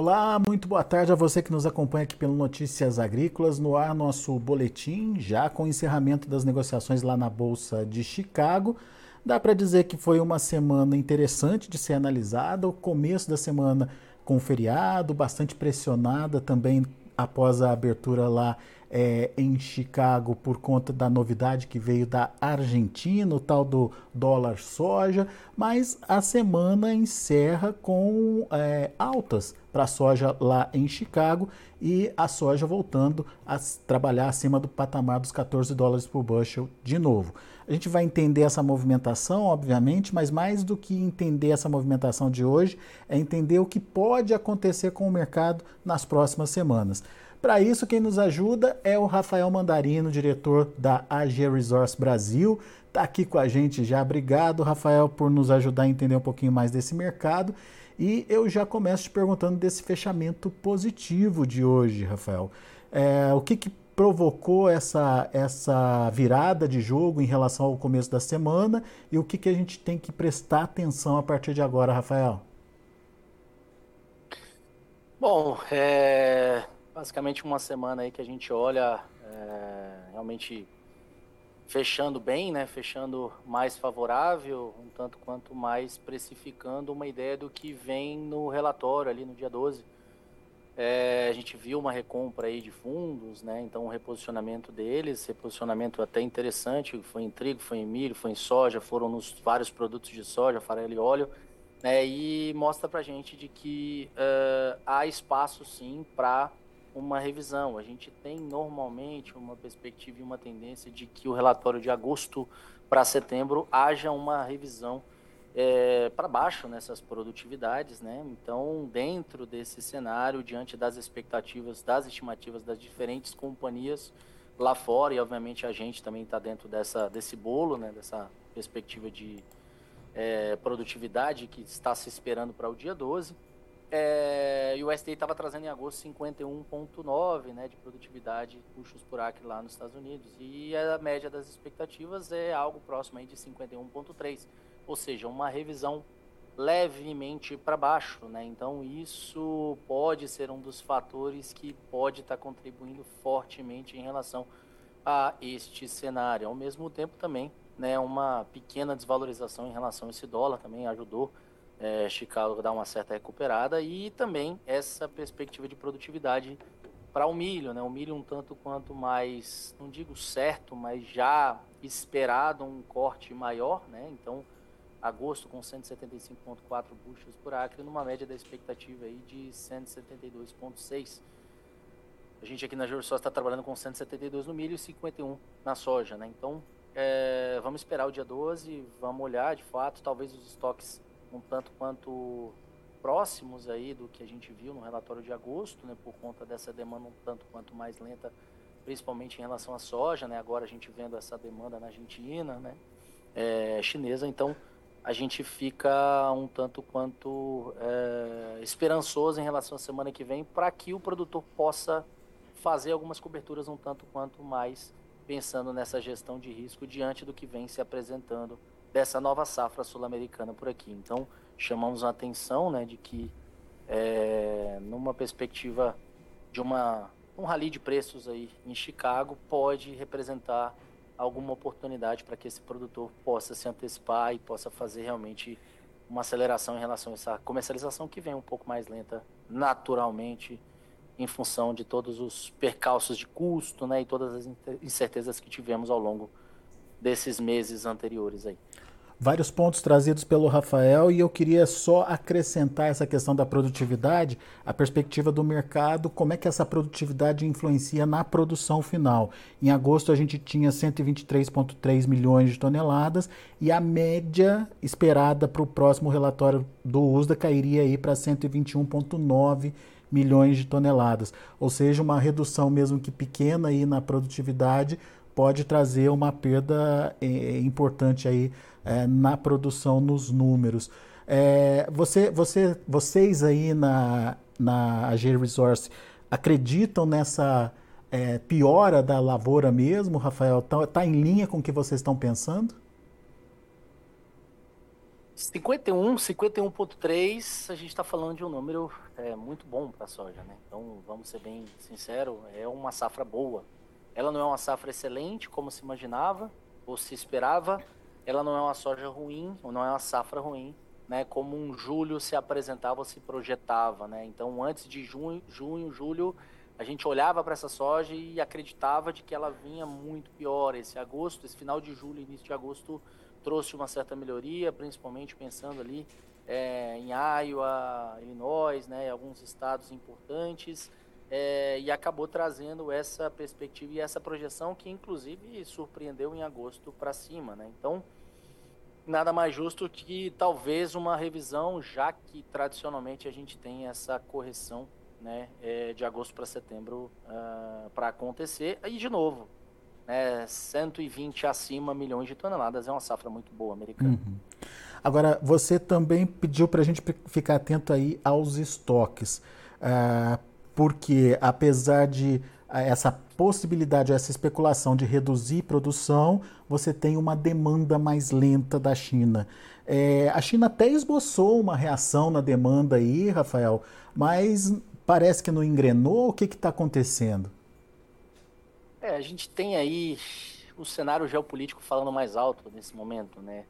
Olá, muito boa tarde a você que nos acompanha aqui pelo Notícias Agrícolas. No ar, nosso boletim, já com o encerramento das negociações lá na Bolsa de Chicago. Dá para dizer que foi uma semana interessante de ser analisada. O começo da semana com feriado, bastante pressionada também após a abertura lá é, em Chicago por conta da novidade que veio da Argentina, o tal do dólar soja, mas a semana encerra com é, altas para a soja lá em Chicago e a soja voltando a trabalhar acima do patamar dos 14 dólares por bushel de novo. A gente vai entender essa movimentação, obviamente, mas mais do que entender essa movimentação de hoje, é entender o que pode acontecer com o mercado nas próximas semanas. Para isso, quem nos ajuda é o Rafael Mandarino, diretor da AG Resource Brasil. Está aqui com a gente já. Obrigado, Rafael, por nos ajudar a entender um pouquinho mais desse mercado. E eu já começo te perguntando desse fechamento positivo de hoje, Rafael. É, o que, que provocou essa, essa virada de jogo em relação ao começo da semana e o que, que a gente tem que prestar atenção a partir de agora, Rafael? Bom, é, basicamente uma semana aí que a gente olha é, realmente fechando bem, né? Fechando mais favorável, um tanto quanto mais precificando uma ideia do que vem no relatório ali no dia 12. É, a gente viu uma recompra aí de fundos, né? Então um reposicionamento deles, reposicionamento até interessante, foi em trigo, foi em milho, foi em soja, foram nos vários produtos de soja, farelo e óleo, né? E mostra pra gente de que uh, há espaço sim para uma revisão. A gente tem normalmente uma perspectiva e uma tendência de que o relatório de agosto para setembro haja uma revisão é, para baixo nessas produtividades, né? Então, dentro desse cenário, diante das expectativas, das estimativas das diferentes companhias lá fora e obviamente a gente também está dentro dessa desse bolo, né? Dessa perspectiva de é, produtividade que está se esperando para o dia 12. É, e o USDA estava trazendo em agosto 51,9 né, de produtividade custos por acre lá nos Estados Unidos. E a média das expectativas é algo próximo aí de 51,3, ou seja, uma revisão levemente para baixo. Né? Então, isso pode ser um dos fatores que pode estar tá contribuindo fortemente em relação a este cenário. Ao mesmo tempo, também, né, uma pequena desvalorização em relação a esse dólar também ajudou é, Chicago dá uma certa recuperada e também essa perspectiva de produtividade para o milho, né? O milho um tanto quanto mais, não digo certo, mas já esperado um corte maior, né? Então, agosto com 175.4 bushels por acre, numa média da expectativa aí de 172.6. A gente aqui na Jursó está trabalhando com 172 no milho e 51 na soja, né? Então, é, vamos esperar o dia 12, vamos olhar de fato, talvez os estoques um tanto quanto próximos aí do que a gente viu no relatório de agosto, né, por conta dessa demanda um tanto quanto mais lenta, principalmente em relação à soja, né, agora a gente vendo essa demanda na Argentina, né, é, chinesa, então a gente fica um tanto quanto é, esperançoso em relação à semana que vem para que o produtor possa fazer algumas coberturas um tanto quanto mais pensando nessa gestão de risco diante do que vem se apresentando dessa nova safra sul-americana por aqui. Então, chamamos a atenção né, de que, é, numa perspectiva de uma, um rally de preços aí em Chicago, pode representar alguma oportunidade para que esse produtor possa se antecipar e possa fazer realmente uma aceleração em relação a essa comercialização que vem um pouco mais lenta naturalmente em função de todos os percalços de custo né, e todas as incertezas que tivemos ao longo desses meses anteriores aí. Vários pontos trazidos pelo Rafael e eu queria só acrescentar essa questão da produtividade, a perspectiva do mercado, como é que essa produtividade influencia na produção final. Em agosto a gente tinha 123,3 milhões de toneladas e a média esperada para o próximo relatório do USDA cairia aí para 121,9 milhões de toneladas, ou seja, uma redução mesmo que pequena aí na produtividade pode trazer uma perda é, importante aí é, na produção, nos números. É, você, você, vocês aí na, na AG Resource acreditam nessa piora da lavoura mesmo, Rafael? Está tá em linha com o que vocês estão pensando? 51, 51,3, a gente está falando de um número é, muito bom para a soja, né? Então, vamos ser bem sinceros, é uma safra boa. Ela não é uma safra excelente, como se imaginava ou se esperava. Ela não é uma soja ruim, ou não é uma safra ruim, né? Como um julho se apresentava se projetava, né? Então, antes de junho, junho julho, a gente olhava para essa soja e acreditava de que ela vinha muito pior. Esse agosto, esse final de julho, início de agosto, trouxe uma certa melhoria, principalmente pensando ali é, em Iowa, Illinois, né, alguns estados importantes, é, e acabou trazendo essa perspectiva e essa projeção que, inclusive, surpreendeu em agosto para cima. Né? Então, nada mais justo que talvez uma revisão, já que tradicionalmente a gente tem essa correção né, é, de agosto para setembro uh, ah, para acontecer. E, de novo, né, 120 acima milhões de toneladas é uma safra muito boa americana. Uhum. Agora, você também pediu para a gente ficar atento aí aos estoques, uh, porque apesar de uh, essa possibilidade, essa especulação de reduzir produção, você tem uma demanda mais lenta da China. É, a China até esboçou uma reação na demanda aí, Rafael, mas parece que não engrenou. O que está acontecendo? É, a gente tem aí o cenário geopolítico falando mais alto nesse momento, né?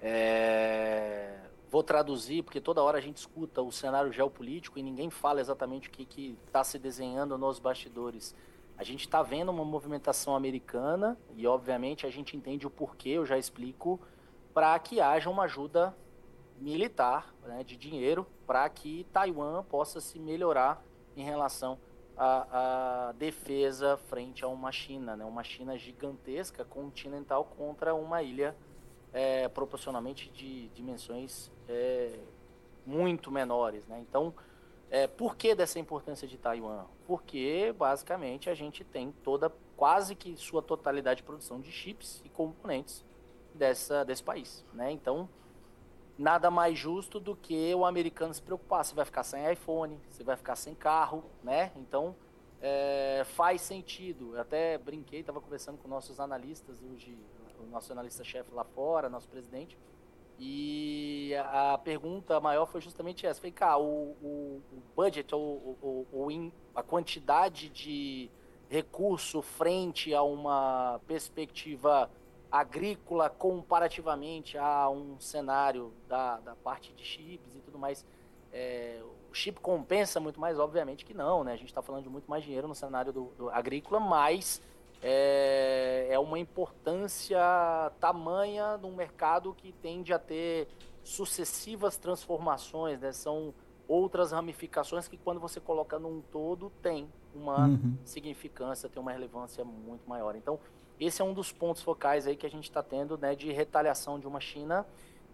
É... Vou traduzir, porque toda hora a gente escuta o cenário geopolítico e ninguém fala exatamente o que está se desenhando nos bastidores. A gente está vendo uma movimentação americana e, obviamente, a gente entende o porquê, eu já explico, para que haja uma ajuda militar né, de dinheiro para que Taiwan possa se melhorar em relação a, a, defesa frente a uma China, né? uma China gigantesca, continental, contra uma ilha é, proporcionalmente de dimensões é, muito menores. Né? Então, é, por que dessa importância de Taiwan? Porque, basicamente, a gente tem toda, quase que sua totalidade de produção de chips e componentes dessa, desse país. Né? Então, nada mais justo do que o americano se preocupar. Você vai ficar sem iPhone, você vai ficar sem carro, né? Então é, faz sentido. Eu até brinquei, estava conversando com nossos analistas hoje, nosso analista-chefe lá fora, nosso presidente, e a, pergunta maior foi justamente essa. Falei, cá, o, o, o budget, o, o, a quantidade de recurso frente a uma perspectiva agrícola comparativamente a um cenário da, da parte de chips e tudo mais. É, o chip compensa muito mais, obviamente que não, né? A gente está falando de muito mais dinheiro no cenário do, do agrícola, mas é, é, uma importância tamanha num mercado que tende a ter sucessivas transformações, né? São outras ramificações que quando você coloca num todo tem uma uhum. significância, tem uma relevância muito maior. Então, esse é um dos pontos focais aí que a gente está tendo, né, de retaliação de uma China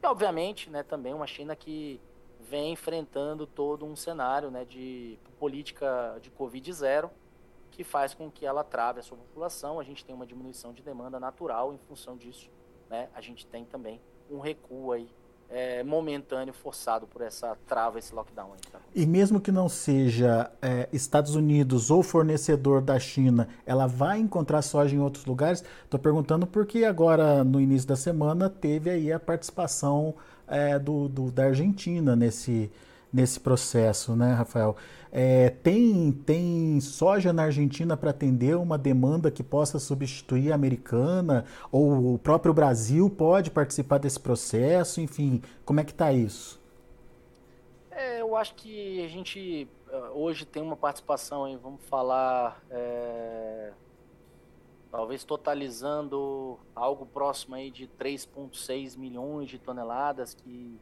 e, obviamente, né, também uma China que vem enfrentando todo um cenário, né, de política de Covid zero, que faz com que ela trave a sua população. A gente tem uma diminuição de demanda natural em função disso, né? A gente tem também um recuo aí é, momentâneo forçado por essa trava, esse lockdown. Aí, tá? E mesmo que não seja é, Estados Unidos ou fornecedor da China, ela vai encontrar soja em outros lugares? Estou perguntando porque agora, no início da semana, teve aí a participação é, do, do, da Argentina nesse, nesse processo, né, Rafael? É, tem, tem soja na Argentina para atender uma demanda que possa substituir a americana? Ou o próprio Brasil pode participar desse processo? Enfim, como é que está isso? É, eu acho que a gente eh, hoje tem uma participação, aí, vamos falar, é, talvez totalizando algo próximo aí de 3,6 milhões de toneladas que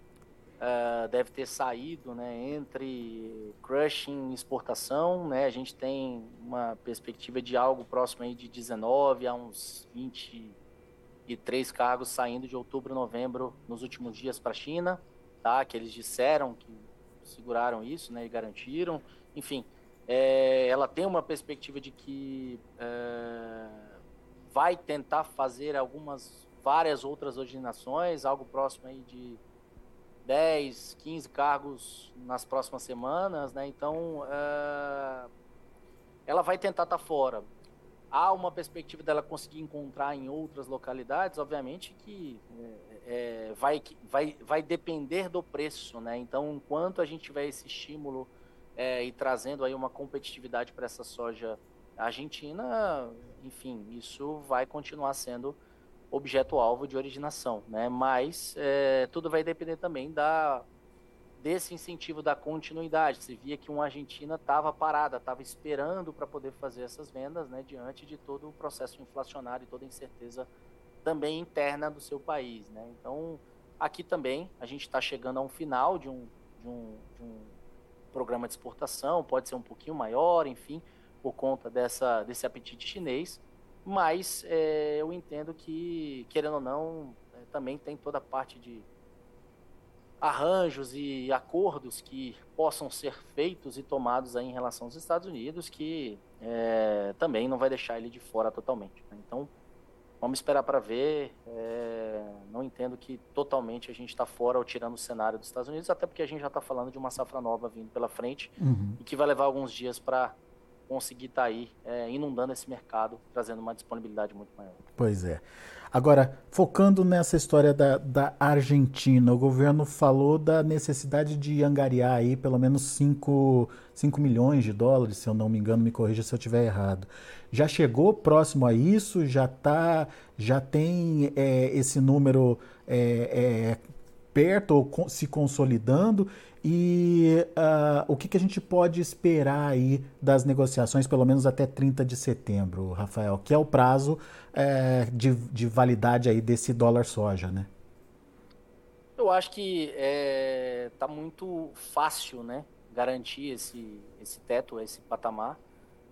uh, deve ter saído né, entre crushing e exportação. Né, a gente tem uma perspectiva de algo próximo aí de 19 a uns 23 cargos saindo de outubro, novembro nos últimos dias para a China, tá, que eles disseram que seguraram isso né, e garantiram. Enfim, é, ela tem uma perspectiva de que é, vai tentar fazer algumas várias outras originações, algo próximo aí de 10, 15 cargos nas próximas semanas, né? Então, uh, ela vai tentar estar tá fora. há uma perspectiva dela conseguir encontrar em outras localidades, obviamente que é, vai, vai, vai depender do preço, né? Então, enquanto a gente tiver esse estímulo é, e trazendo aí uma competitividade para essa soja argentina, enfim, isso vai continuar sendo objeto-alvo de originação, né? Mas é, tudo vai depender também da desse incentivo da continuidade. Você via que uma Argentina estava parada, estava esperando para poder fazer essas vendas, né, diante de todo o processo inflacionário e toda a incerteza também interna do seu país, né? Então, aqui também a gente está chegando a um final de um, de um, de um programa de exportação, pode ser um pouquinho maior, enfim, por conta dessa, desse apetite chinês, mas é, eu entendo que, querendo ou não, é, também tem toda a parte de arranjos e acordos que possam ser feitos e tomados aí em relação aos Estados Unidos, que é, também não vai deixar ele de fora totalmente. Né? Então, vamos esperar para ver. É, não entendo que totalmente a gente está fora ou tirando o cenário dos Estados Unidos, até porque a gente já está falando de uma safra nova vindo pela frente uhum. e que vai levar alguns dias para conseguir estar tá aí é, inundando esse mercado, trazendo uma disponibilidade muito maior. Pois é. Agora, focando nessa história da, da Argentina, o governo falou da necessidade de angariar aí pelo menos 5, 5 milhões de dólares, se eu não me engano, me corrija se eu estiver errado. Já chegou próximo a isso? Já tá, já tem é, esse número é, é, perto ou se consolidando? E uh, o que, que, a gente pode esperar aí das negociações, pelo menos até 30 de setembro, Rafael, que é o prazo é, de, de, validade aí desse dólar soja, né? Eu acho que é, muito fácil, né, garantir esse, esse teto, esse patamar,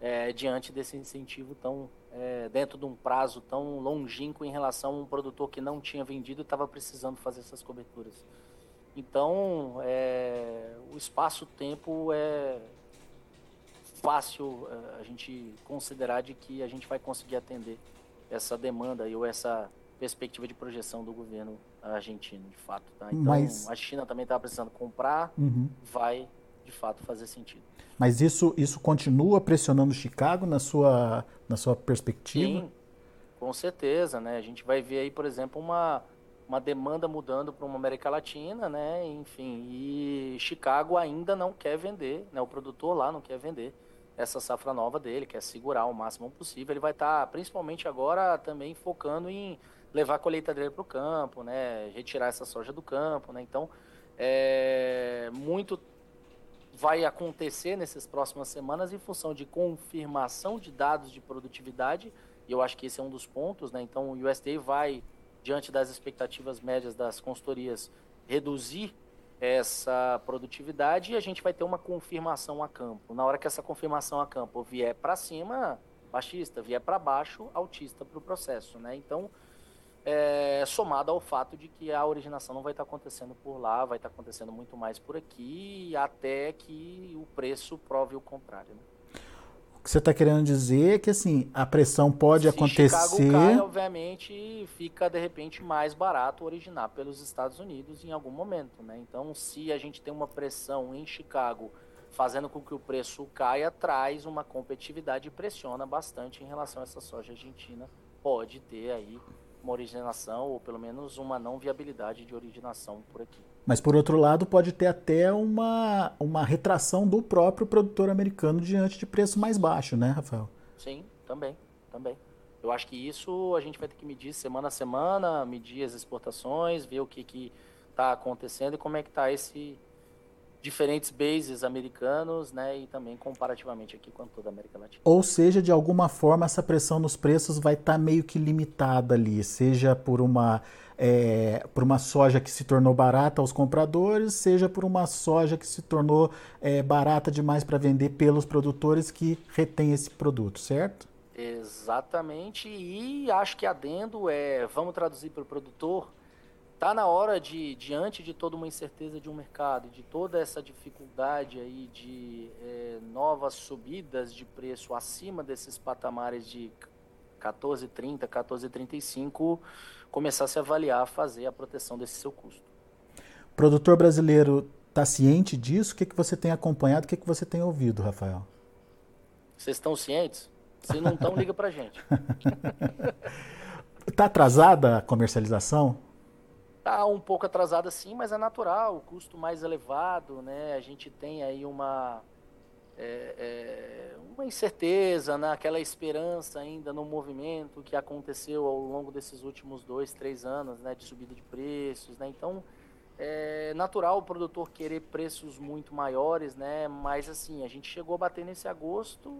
é, diante desse incentivo tão é, dentro de um prazo tão longínquo em relação a um produtor que não tinha vendido e estava precisando fazer essas coberturas. Então, é, o espaço-tempo é fácil é, a gente considerar de que a gente vai conseguir atender essa demanda ou essa perspectiva de projeção do governo argentino, de fato. Tá? Então, Mas... a China também está precisando comprar, uhum. vai de fato fazer sentido. Mas isso, isso continua pressionando Chicago na sua, na sua perspectiva? Sim, com certeza. Né? A gente vai ver aí, por exemplo, uma uma demanda mudando para uma América Latina, né? Enfim, e Chicago ainda não quer vender, né? O produtor lá não quer vender essa safra nova dele, quer segurar o máximo possível. Ele vai estar, tá, principalmente agora, também focando em levar a colheitadeira para o campo, né? Retirar essa soja do campo, né? Então, é, muito vai acontecer nessas próximas semanas em função de confirmação de dados de produtividade. E eu acho que esse é um dos pontos, né? Então, o USDA vai diante das expectativas médias das consultorias, reduzir essa produtividade e a gente vai ter uma confirmação a campo. Na hora que essa confirmação a campo vier para cima, baixista, vier para baixo, altista para o processo, né? Então, é, somado ao fato de que a originação não vai estar acontecendo por lá, vai estar acontecendo muito mais por aqui, até que o preço prove o contrário. Né? que você está querendo dizer é que assim a pressão pode Se acontecer. Chicago cai, obviamente, fica de repente mais barato originar pelos Estados Unidos em algum momento, né? Então, se a gente tem uma pressão em Chicago fazendo com que o preço caia, traz uma competitividade e pressiona bastante em relação a essa soja argentina. Pode ter aí uma originação ou pelo menos uma não viabilidade de originação por aqui. Mas, por outro lado, pode ter até uma, uma retração do próprio produtor americano diante de preço mais baixo, né, Rafael? Sim, também, também. Eu acho que isso a gente vai ter que medir semana a semana, medir as exportações, ver o que está acontecendo e como é que está esse diferentes bases americanos, né, e também comparativamente aqui com toda a América Latina. Ou seja, de alguma forma essa pressão nos preços vai estar tá meio que limitada ali, seja por uma é, por uma soja que se tornou barata aos compradores, seja por uma soja que se tornou é, barata demais para vender pelos produtores que retêm esse produto, certo? Exatamente, e acho que adendo é, vamos traduzir para o produtor, está na hora de, diante de toda uma incerteza de um mercado, de toda essa dificuldade aí de é, novas subidas de preço acima desses patamares de 14,30, 14,35, começar a se avaliar, fazer a proteção desse seu custo. O produtor brasileiro está ciente disso? O que, que você tem acompanhado? O que, que você tem ouvido, Rafael? Vocês estão cientes? Se não estão, liga para gente. Está atrasada a comercialização? Está um pouco atrasada sim, mas é natural, o custo mais elevado, né? A gente tem aí uma, é, é, uma incerteza, né? aquela esperança ainda no movimento que aconteceu ao longo desses últimos dois, três anos, né? De subida de preços, né? Então, é natural o produtor querer preços muito maiores, né? Mas assim, a gente chegou a bater nesse agosto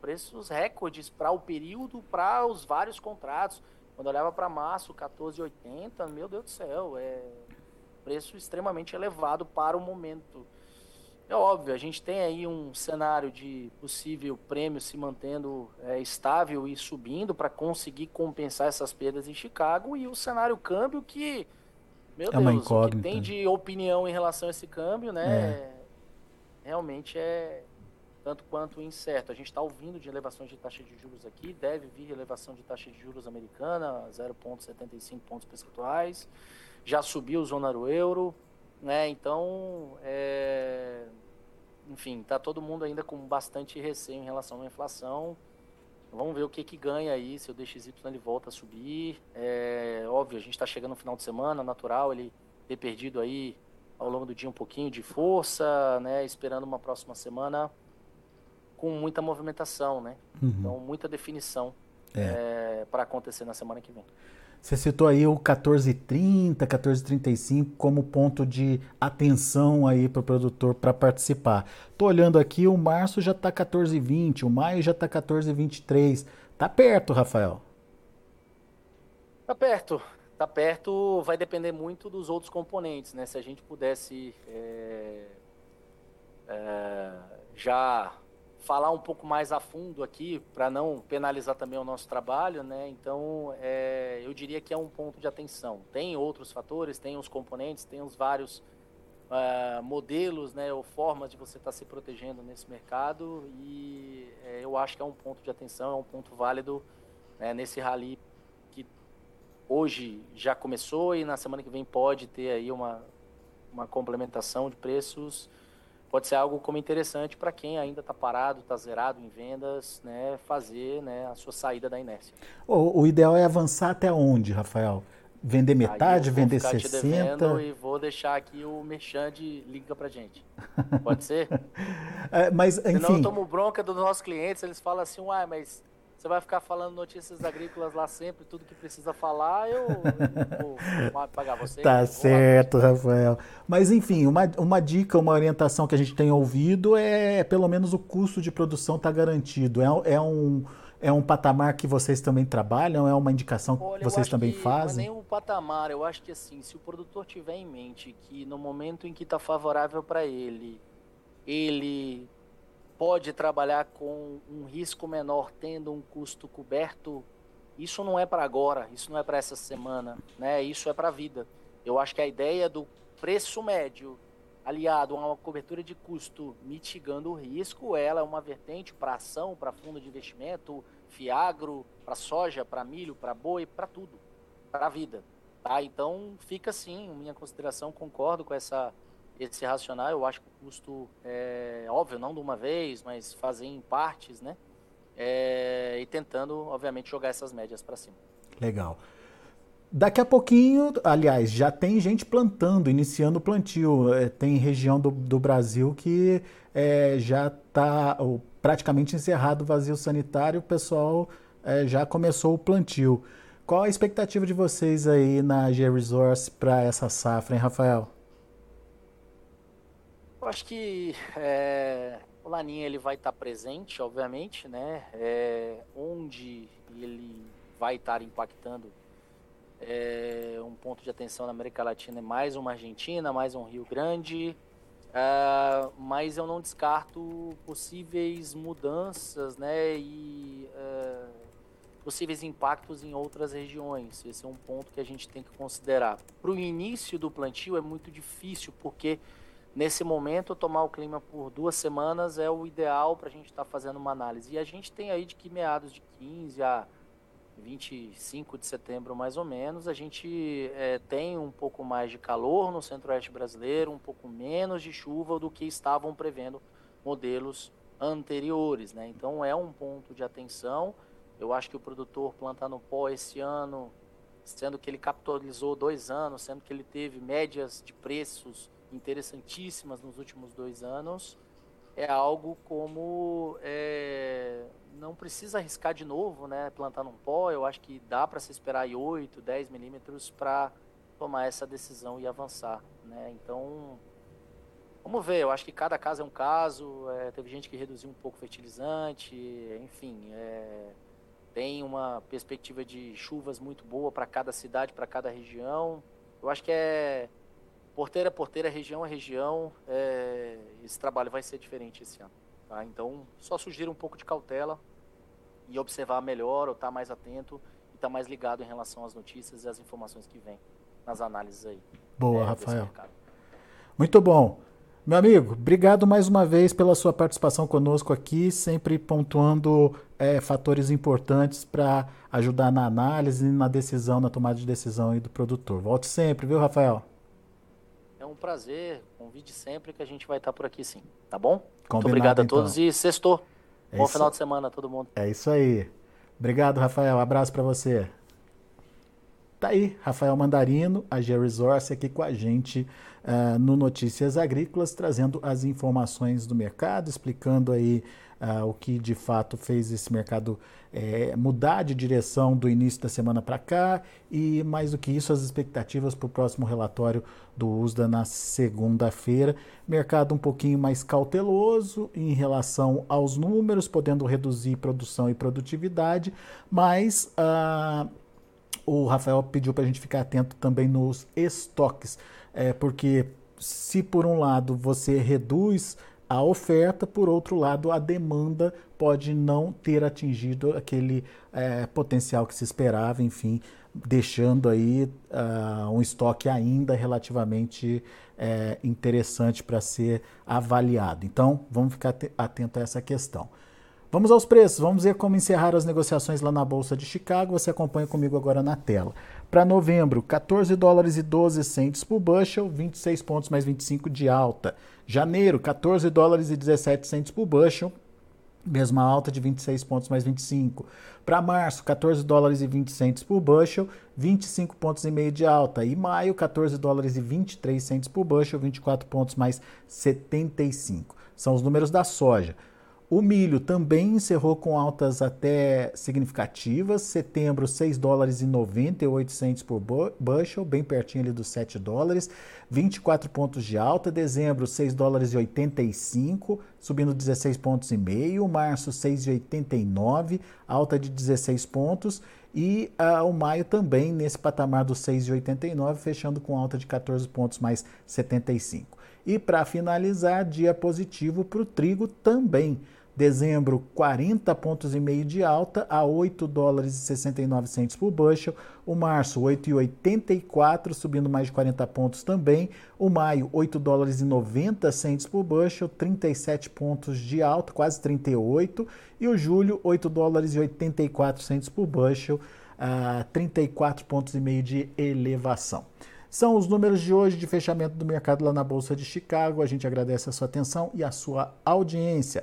preços recordes para o período, para os vários contratos. Quando olhava para março, 14,80, meu Deus do céu, é preço extremamente elevado para o momento. É óbvio, a gente tem aí um cenário de possível prêmio se mantendo é, estável e subindo para conseguir compensar essas perdas em Chicago e o cenário câmbio que meu é Deus, o que tem de opinião em relação a esse câmbio, né? É. Realmente é tanto quanto incerto. A gente está ouvindo de elevações de taxa de juros aqui, deve vir elevação de taxa de juros americana, 0,75 pontos percentuais. Já subiu o zona do euro, né? Então, é... enfim, está todo mundo ainda com bastante receio em relação à inflação. Vamos ver o que que ganha aí, se o DXY ele volta a subir. É, óbvio, a gente está chegando no final de semana, natural ele ter perdido aí ao longo do dia um pouquinho de força, né? Esperando uma próxima semana com muita movimentação, né? Uhum. Então, muita definição é. é, para acontecer na semana que vem. Você citou aí o 1430, 1435 como ponto de atenção aí para o produtor para participar. Tô olhando aqui, o março já está 1420, o maio já está 1423. Tá perto, Rafael? Tá perto. Tá perto, vai depender muito dos outros componentes, né? Se a gente pudesse é, é, já falar um pouco mais a fundo aqui, para não penalizar também o nosso trabalho, né? Então, é, eu diria que é um ponto de atenção. Tem outros fatores, tem os componentes, tem os vários uh, modelos, né, ou formas de você estar tá se protegendo nesse mercado e é, eu acho que é um ponto de atenção, é um ponto válido né, nesse rally que hoje já começou e na semana que vem pode ter aí uma, uma complementação de preços pode ser algo como interessante para quem ainda está parado, está zerado em vendas, né, fazer né, a sua saída da inércia. O, o ideal é avançar até onde, Rafael? Vender metade, vender 60? e vou deixar aqui o merchan de liga pra gente. Pode ser? é, mas, enfim... Senão eu tomo bronca dos nossos clientes, eles falam assim, uai, mas você vai ficar falando notícias agrícolas lá sempre, tudo que precisa falar, eu, vou pagar você. Tá certo, lá. Rafael. Mas enfim, uma, uma dica, uma orientação que a gente tem ouvido é pelo menos o custo de produção está garantido. É, é, um, é um patamar que vocês também trabalham? É uma indicação Olha, que vocês também que fazem? Não é nem o patamar, eu acho que assim, se o produtor tiver em mente que no momento em que está favorável para ele, ele pode trabalhar com um risco menor tendo um custo coberto, isso não é para agora, isso não é para essa semana, né? Isso é para a vida. Eu acho que a ideia do preço médio aliado a uma cobertura de custo mitigando o risco, ela é uma vertente para ação, para fundo de investimento, fiagro, para soja, para milho, para boi, para tudo, para a vida. Tá? Então fica assim, minha consideração, concordo com essa esse racional, eu acho que o custo é óbvio, não de uma vez, mas fazer em partes, né? É, e tentando, obviamente, jogar essas médias para cima. Legal. Daqui a pouquinho, aliás, já tem gente plantando, iniciando o plantio. É, tem região do, do Brasil que é, já está praticamente encerrado o vazio sanitário, o pessoal é, já começou o plantio. Qual a expectativa de vocês aí na G-Resource para essa safra, hein, Rafael? Eu acho que é, o Laninha ele vai estar presente, obviamente, né? É, onde ele vai estar impactando é, um ponto de atenção na América Latina é mais uma Argentina, mais um Rio Grande, é, mas eu não descarto possíveis mudanças, né? E é, possíveis impactos em outras regiões. Esse é um ponto que a gente tem que considerar. Para o início do plantio é muito difícil, porque nesse momento, tomar o clima por duas semanas é o ideal para a gente estar tá fazendo uma análise. E a gente tem aí de que meados de 15 a 25 de setembro, mais ou menos, a gente é, tem um pouco mais de calor no centro-oeste brasileiro, um pouco menos de chuva do que estavam prevendo modelos anteriores, né? Então é um ponto de atenção. Eu acho que o produtor plantar no pó esse ano, sendo que ele capitalizou dois anos, sendo que ele teve médias de preços interessantíssimas nos últimos dois anos, é algo como é, não precisa arriscar de novo, né? Plantar num pó, eu acho que dá para se esperar aí 8, 10 milímetros para tomar essa decisão e avançar, né? Então, vamos ver. Eu acho que cada caso é um caso. É, teve gente que reduziu um pouco o fertilizante, enfim, é, tem uma perspectiva de chuvas muito boa para cada cidade, para cada região. Eu acho que é porteira a porteira, região a região, é, esse trabalho vai ser diferente esse ano. Tá? Então, só sugiro um pouco de cautela e observar melhor, ou estar tá mais atento e estar tá mais ligado em relação às notícias e às informações que vêm nas análises aí. Boa, é, Rafael. Muito bom. Meu amigo, obrigado mais uma vez pela sua participação conosco aqui, sempre pontuando é, fatores importantes para ajudar na análise e na decisão, na tomada de decisão do produtor. Volte sempre, viu, Rafael? Um prazer. Convide sempre que a gente vai estar por aqui sim. Tá bom? Combinado, Muito obrigado a todos então. e sextou. É Bom isso... final de semana a todo mundo. É isso aí. Obrigado, Rafael. abraço para você. Tá aí, Rafael Mandarino, a G Resource, aqui com a gente uh, no Notícias Agrícolas, trazendo as informações do mercado, explicando aí uh, o que de fato fez esse mercado é, mudar de direção do início da semana para cá e, mais do que isso, as expectativas para o próximo relatório do USDA na segunda-feira. Mercado um pouquinho mais cauteloso em relação aos números, podendo reduzir produção e produtividade, mas uh, o Rafael pediu para a gente ficar atento também nos estoques, é, porque se por um lado você reduz a oferta, por outro lado, a demanda pode não ter atingido aquele é, potencial que se esperava, enfim, deixando aí uh, um estoque ainda relativamente é, interessante para ser avaliado. Então, vamos ficar atento a essa questão. Vamos aos preços, vamos ver como encerrar as negociações lá na Bolsa de Chicago. Você acompanha comigo agora na tela. Para novembro, 14 dólares e 12 centes por bushel, 26 pontos mais 25 de alta. Janeiro, 14 dólares e 17 centes por bushel, mesma alta de 26 pontos mais 25. Para março, 14 dólares e 20 centes por bushel, 25 pontos e meio de alta. E maio, 14 dólares e 23 centes por bushel, 24 pontos mais 75. São os números da soja. O milho também encerrou com altas até significativas. Setembro, 6 dólares e 98 centos por bushel, bem pertinho ali dos 7 dólares. 24 pontos de alta. Dezembro, 6 dólares e 85, subindo 16 pontos e meio. Março, 6,89, alta de 16 pontos. E uh, o maio também nesse patamar dos 6,89, fechando com alta de 14 pontos mais 75. E para finalizar, dia positivo para o trigo também. Dezembro, 40 pontos e meio de alta a 8 dólares e 69 centos por bushel. O março, 8,84, subindo mais de 40 pontos também. O maio, 8 dólares e 90 centos por bushel, 37 pontos de alta, quase 38. E o julho, 8 dólares e 84 centos por bushel, uh, 34 pontos e meio de elevação. São os números de hoje de fechamento do mercado lá na Bolsa de Chicago. A gente agradece a sua atenção e a sua audiência.